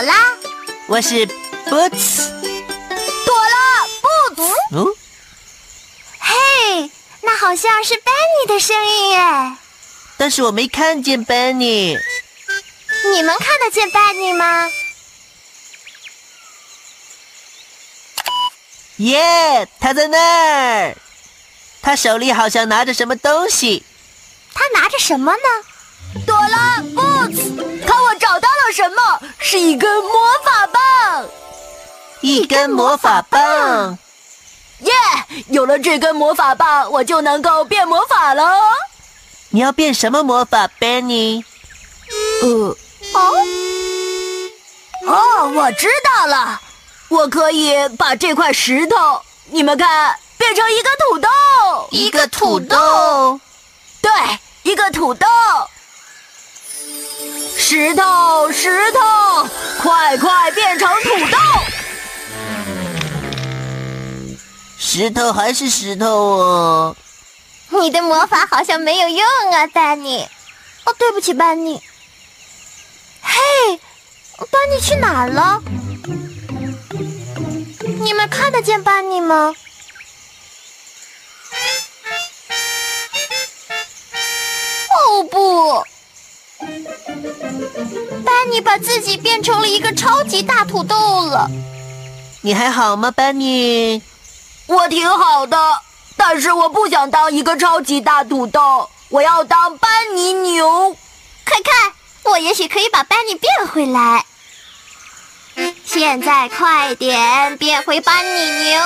朵拉，我是 Boots。朵拉，Boots。哦，嘿，那好像是 Benny 的声音耶。但是我没看见 Benny。你们看得见 Benny 吗？耶，他在那儿。他手里好像拿着什么东西。他拿着什么呢？朵拉，Boots，什么？是一根魔法棒，一根魔法棒，耶！有了这根魔法棒，我就能够变魔法了。你要变什么魔法，Benny？呃，哦，哦，我知道了，我可以把这块石头，你们看，变成一个土豆，一个土豆，对，一个土豆。石头，石头，快快变成土豆！石头还是石头哦。你的魔法好像没有用啊，班尼。哦，对不起，班尼。嘿，班尼去哪儿了？你们看得见班尼吗？哦不！班尼把自己变成了一个超级大土豆了。你还好吗，班尼？我挺好的，但是我不想当一个超级大土豆，我要当班尼牛。快看，我也许可以把班尼变回来。现在快点变回班尼牛。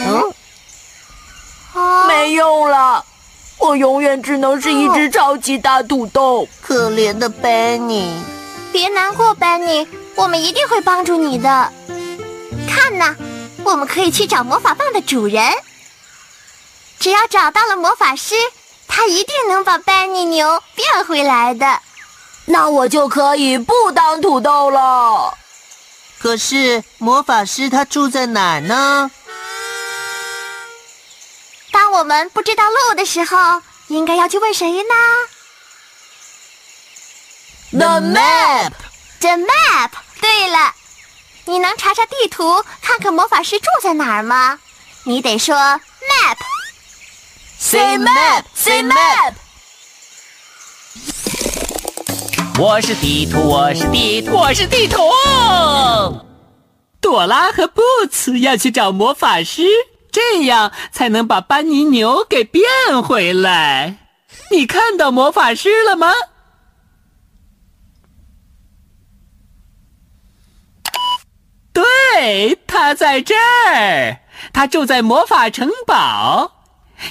嗯，没用了。我永远只能是一只超级大土豆，可怜的 Benny。别难过，Benny，我们一定会帮助你的。看呐，我们可以去找魔法棒的主人。只要找到了魔法师，他一定能把 Benny 牛变回来的。那我就可以不当土豆了。可是魔法师他住在哪儿呢？当我们不知道路的时候，应该要去问谁呢？The map. The map. 对了，你能查查地图，看看魔法师住在哪儿吗？你得说 map。Say map. Say map. 我是地图，我是地图，我是地图。朵拉和布茨要去找魔法师。这样才能把班尼牛给变回来。你看到魔法师了吗？对，他在这儿。他住在魔法城堡。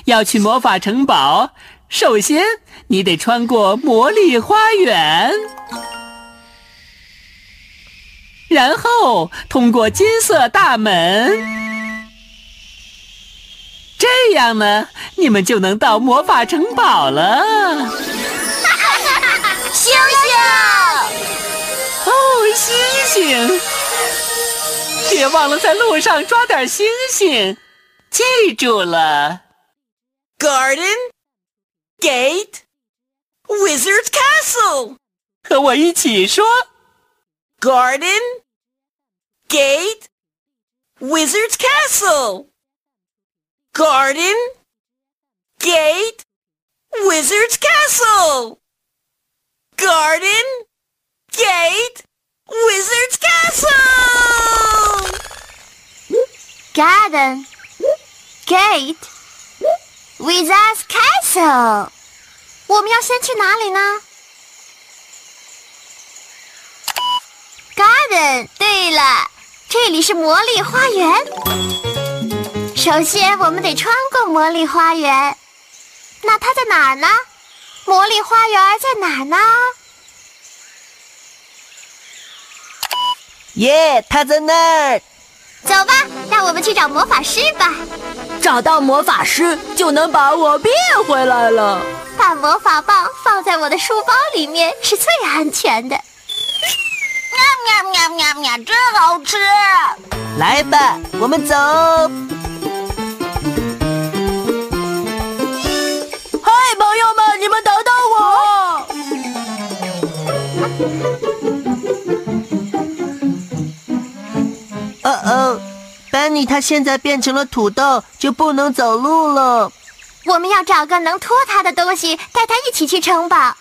要去魔法城堡，首先你得穿过魔力花园，然后通过金色大门。这样呢，你们就能到魔法城堡了。星星，哦，星星！别忘了在路上抓点星星，记住了。Garden, gate, wizard's castle。和我一起说：Garden, gate, wizard's castle。Garden, gate, wizard's castle. Garden, gate, wizard's castle. Garden, gate, wizard's castle. Castle。我们要先去哪里呢？Garden。对了，这里是魔力花园。 首先，我们得穿过魔力花园。那它在哪儿呢？魔力花园在哪儿呢？耶，它在那儿。走吧，让我们去找魔法师吧。找到魔法师就能把我变回来了。把魔法棒放在我的书包里面是最安全的。喵喵喵喵喵，真好吃！来吧，我们走。你们等等我。哦哦，班尼他现在变成了土豆，就不能走路了。我们要找个能拖他的东西，带他一起去城堡，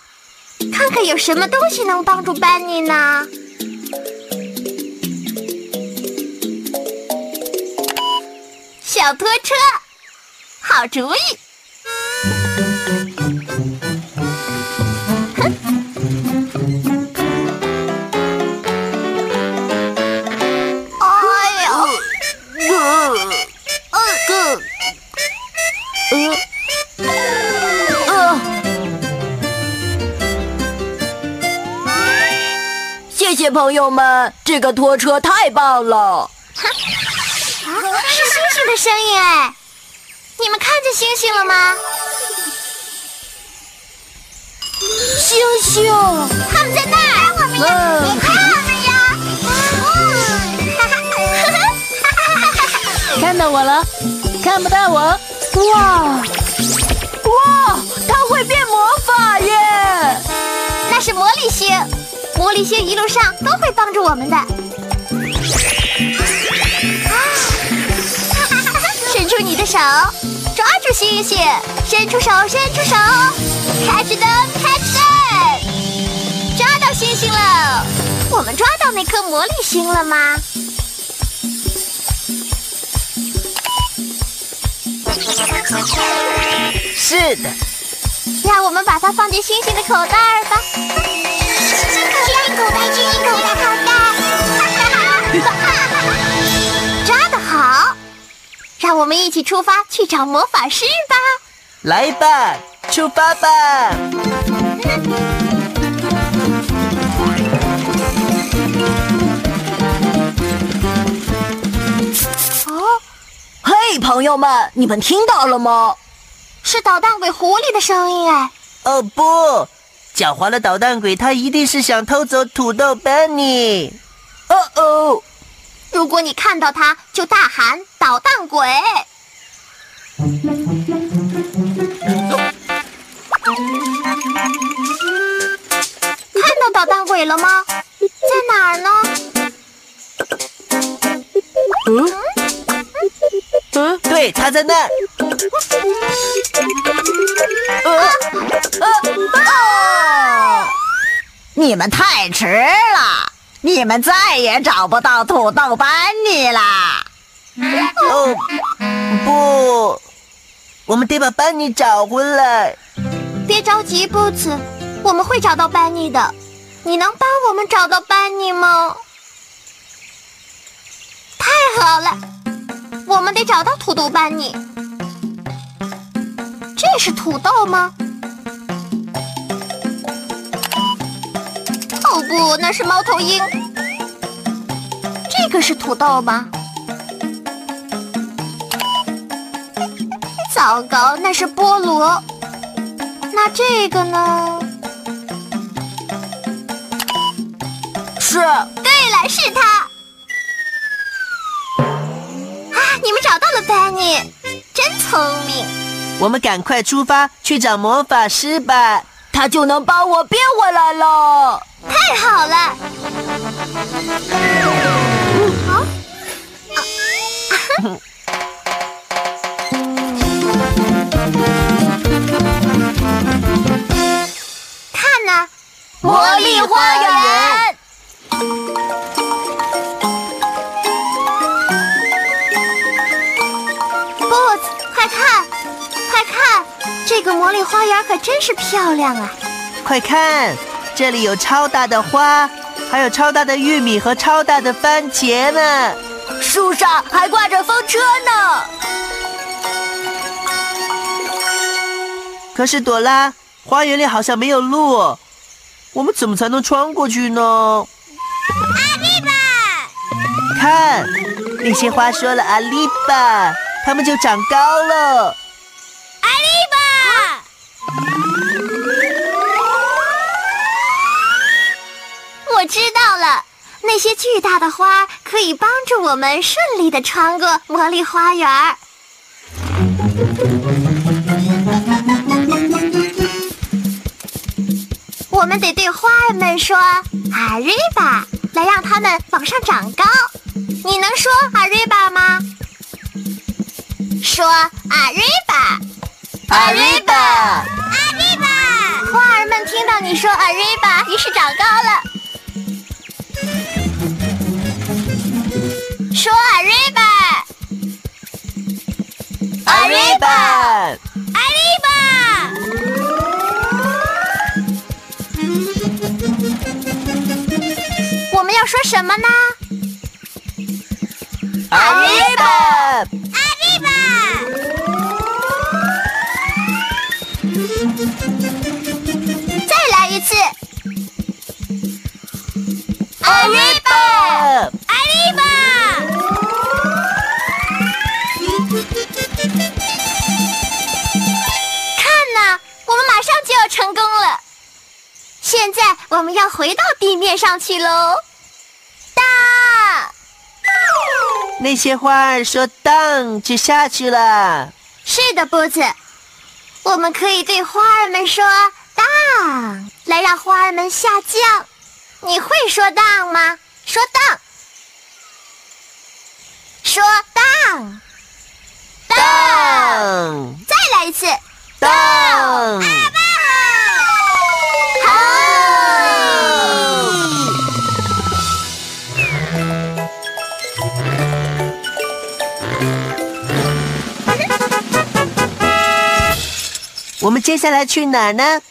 看看有什么东西能帮助班尼呢？小拖车，好主意。友们，这个拖车太棒了！是星星的声音哎，你们看见星星了吗？星星，他们在那儿，我们呀，你看我们呀！看到我了，看不到我。哇哇，它会变魔法耶！那是魔力星。魔力星一路上都会帮助我们的。伸出你的手，抓住星星，伸出手，伸出手，catch them，catch them，抓到星星了。我们抓到那颗魔力星了吗？是的。让我们把它放进星星的口袋吧。口袋，金口袋，口袋，抓得好！让我们一起出发去找魔法师吧！来吧，出发吧！哦，嘿，朋友们，你们听到了吗？是捣蛋鬼狐狸的声音哎！哦不！狡猾的捣蛋鬼，他一定是想偷走土豆班尼。哦哦！如果你看到他，就大喊“捣蛋鬼”。看到捣蛋鬼了吗？在哪儿呢？嗯嗯，对，他在那儿。呃呃啊！你们太迟了，你们再也找不到土豆班尼了！哦，不，我们得把班尼找回来。别着急，Boots，我们会找到班尼的。你能帮我们找到班尼吗？太好了，我们得找到土豆班尼。这是土豆吗？哦不，那是猫头鹰。这个是土豆吗？糟糕，那是菠萝。那这个呢？是，对了，是它。啊，你们找到了 Benny，，真聪明。我们赶快出发去找魔法师吧，他就能帮我变回来了。太好了！啊！看呢，魔力花园。这这个魔力花园可真是漂亮啊！快看，这里有超大的花，还有超大的玉米和超大的番茄呢。树上还挂着风车呢。可是朵拉，花园里好像没有路，我们怎么才能穿过去呢？阿丽巴，看，那些花说了阿丽巴，它们就长高了。阿丽巴，我知道了，那些巨大的花可以帮助我们顺利的穿过魔力花园。我们得对花儿们说“阿瑞巴”，来让它们往上长高。你能说“阿瑞巴”吗？说“阿瑞巴”。阿瑞巴，阿瑞巴！花儿们听到你说阿瑞巴，于是长高了。说阿瑞巴，阿瑞巴，阿瑞巴！我们要说什么呢？阿瑞巴，阿我们要回到地面上去喽。大，那些花儿说荡就下去了。是的，波子。我们可以对花儿们说“荡”，来让花儿们下降。你会说“荡”吗？说“荡”，说“荡”，荡再来一次。荡，好。接下来去哪儿呢？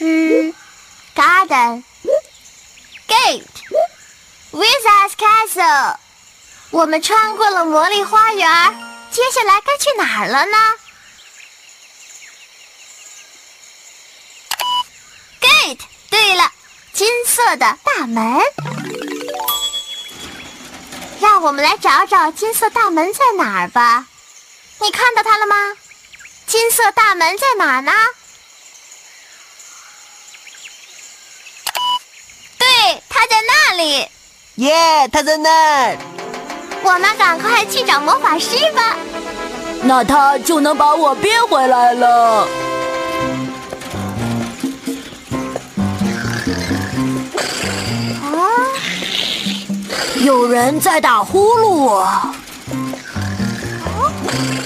嗯，garden gate w i z a r s Castle。我们穿过了魔力花园，接下来该去哪儿了呢？Gate。对了，金色的大门。让我们来找找金色大门在哪儿吧。你看到它了吗？金色大门在哪呢？对，它在那里。耶，它在那儿。我们赶快去找魔法师吧。那他就能把我变回来了。啊，有人在打呼噜。不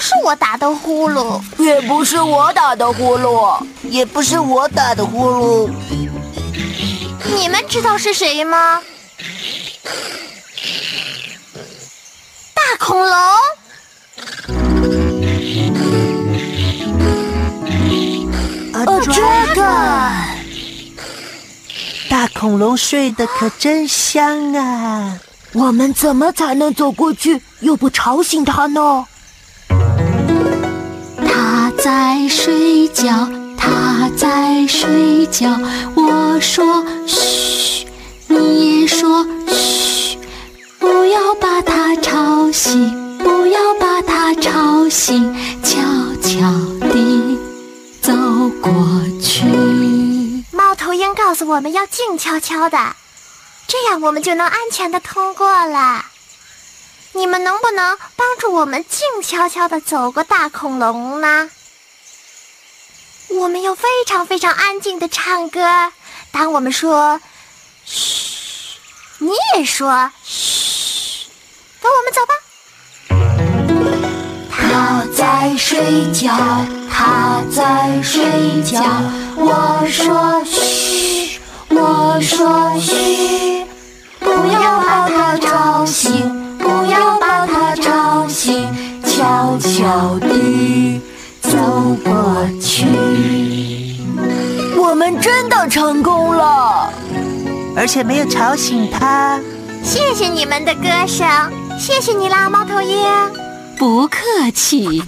是我打的呼噜，也不是我打的呼噜，也不是我打的呼噜。你们知道是谁吗？大恐龙。A dragon。大恐龙睡得可真香啊！我们怎么才能走过去又不吵醒它呢？在睡觉，他在睡觉。我说嘘，你也说嘘，不要把他吵醒，不要把他吵醒，悄悄地走过去。猫头鹰告诉我们要静悄悄的，这样我们就能安全的通过了。你们能不能帮助我们静悄悄的走过大恐龙呢？我们要非常非常安静的唱歌。当我们说“嘘”，你也说“嘘”，跟我们走吧。他在睡觉，他在睡觉。我说嘘，我说嘘，不要把他吵醒，不要把他吵醒，悄悄地走过。我们真的成功了！而且没有吵醒他。谢谢你们的歌声，谢谢你啦，猫头鹰。不客气。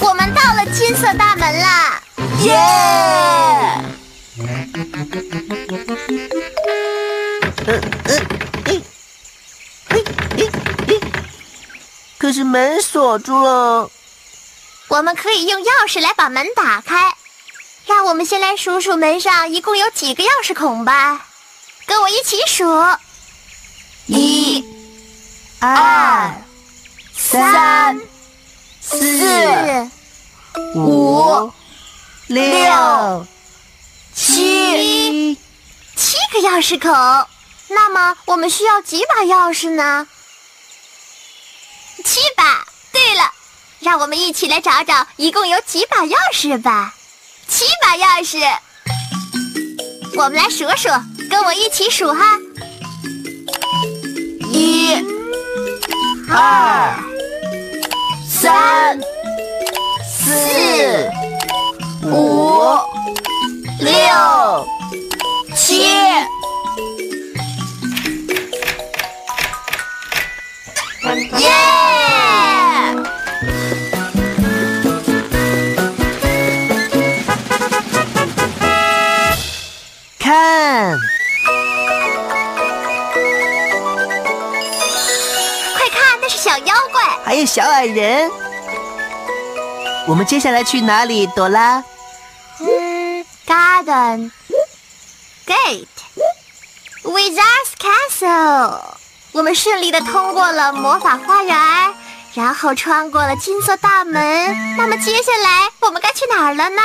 我们到了金色大门啦！耶！门锁住了。我们可以用钥匙来把门打开。让我们先来数数门上一共有几个钥匙孔吧。跟我一起数：一、二、三、四、五、六、七。七个钥匙孔。那么我们需要几把钥匙呢？七把。对了，让我们一起来找找一共有几把钥匙吧。七把钥匙，我们来数数，跟我一起数哈。一、二、三、四、五、六、七。耶！看，快看，那是小妖怪。还有小矮人。我们接下来去哪里，朵拉？嗯，Garden Gate Wizard's Castle。我们顺利的通过了魔法花园，然后穿过了金色大门。那么接下来我们该去哪儿了呢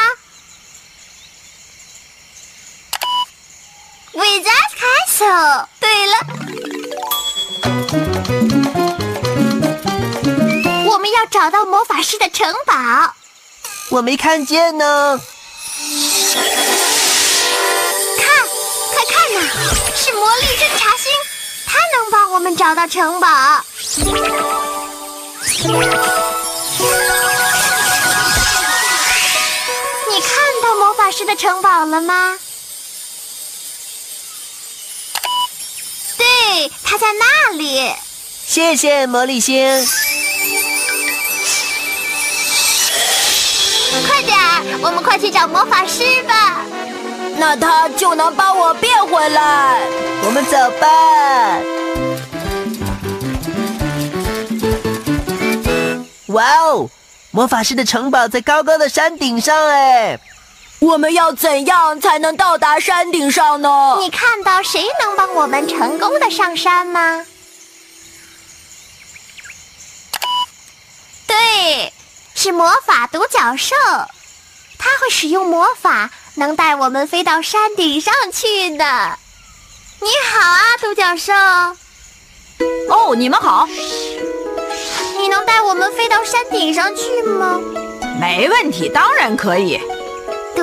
？Wizard's Castle。对了，我们要找到魔法师的城堡。我没看见呢。看，快看呐，是魔力侦察星，它能帮我们找到城堡。你看到魔法师的城堡了吗？对，它在那里。谢谢魔力星。快点，我们快去找魔法师吧。那他就能帮我变回来。我们走吧。哇哦！魔法师的城堡在高高的山顶上，哎，我们要怎样才能到达山顶上呢？你看到谁能帮我们成功的上山吗？对，是魔法独角兽，它会使用魔法，能带我们飞到山顶上去的。你好啊，独角兽，哦，你们好，你能带我们飞到山顶上去吗？没问题，当然可以。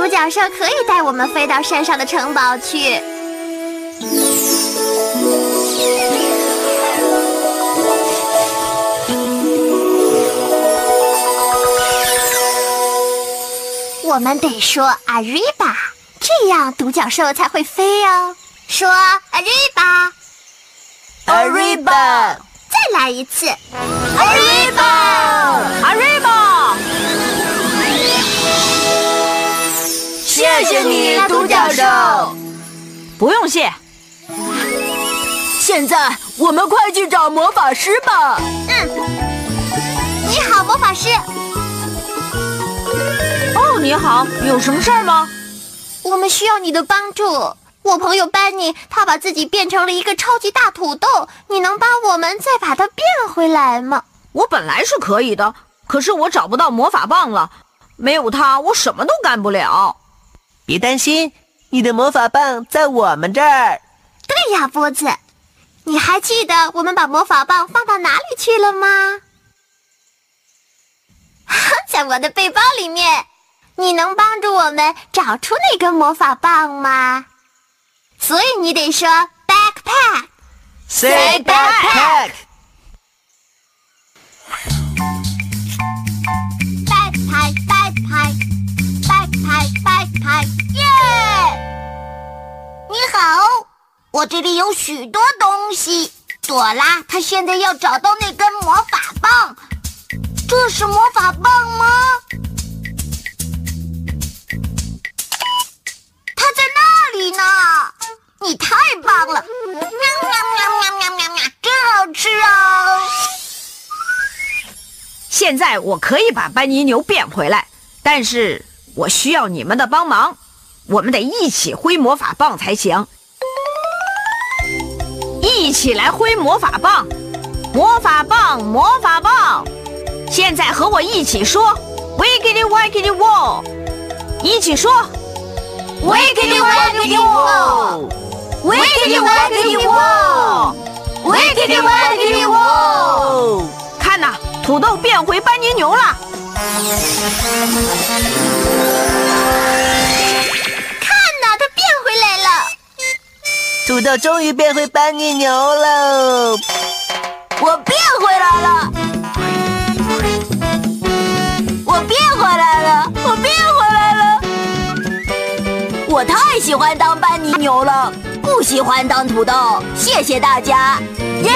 独角兽可以带我们飞到山上的城堡去。我们得说 Arriba，这样独角兽才会飞哦。说 Arriba，Arriba，再来一次 Arriba，Arriba。谢谢你，独角兽。不用谢。现在我们快去找魔法师吧。嗯你好，魔法师。哦，你好，有什么事儿吗？我们需要你的帮助。我朋友班尼，他把自己变成了一个超级大土豆，你能帮我们再把它变回来吗？我本来是可以的，可是我找不到魔法棒了，没有它，我什么都干不了。别担心，你的魔法棒在我们这儿。对呀，波子，你还记得我们把魔法棒放到哪里去了吗？在我的背包里面。你能帮助我们找出那根魔法棒吗？所以你得说 backpack。Say backpack。backpack 我这里有许多东西。朵拉，她现在要找到那根魔法棒。这是魔法棒吗？它在那里呢！你太棒了！喵喵喵喵喵喵喵，真好吃哦！现在我可以把班尼牛变回来，但是我需要你们的帮忙。我们得一起挥魔法棒才行。一起来挥魔法棒，魔法棒，魔法棒！现在和我一起说，wiggity wiggity wall，一起说 Wiggity wiggity wall, wiggity wiggity wall, wiggity wiggity wall。看呐，土豆变回班尼牛了。土豆终于变回班尼牛了！我变回来了，我变回来了，我变回来了。我太喜欢当班尼牛了，不喜欢当土豆。谢谢大家，耶！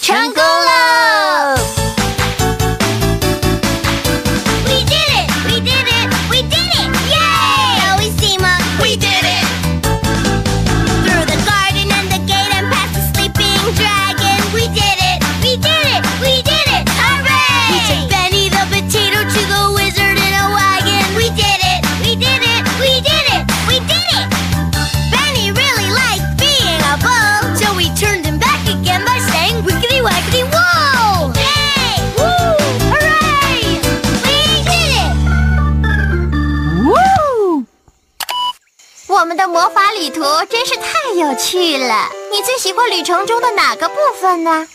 成功了魔法旅途真是太有趣了。你最喜欢旅程中的哪个部分呢？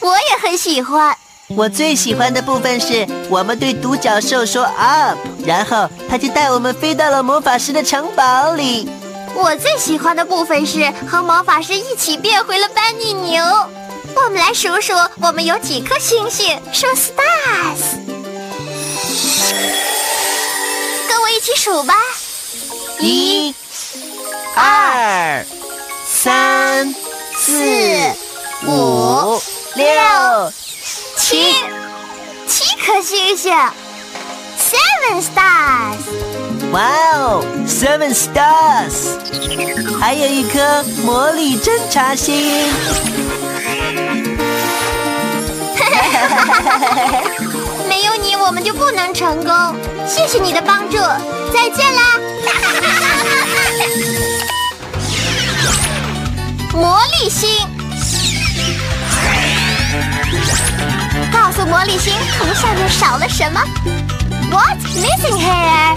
我也很喜欢。我最喜欢的部分是我们对独角兽说 up，然后他就带我们飞到了魔法师的城堡里。我最喜欢的部分是和魔法师一起变回了班尼牛。我们来数数，我们有几颗星星？说 stars，跟我一起数吧。一、二、三、四、五、六、七，七颗星星，seven stars。哇哦，Seven Stars，还有一颗魔力侦察星。没有你，我们就不能成功。谢谢你的帮助，再见啦！魔力星，告诉魔力星图上面少了什么？What's missing here？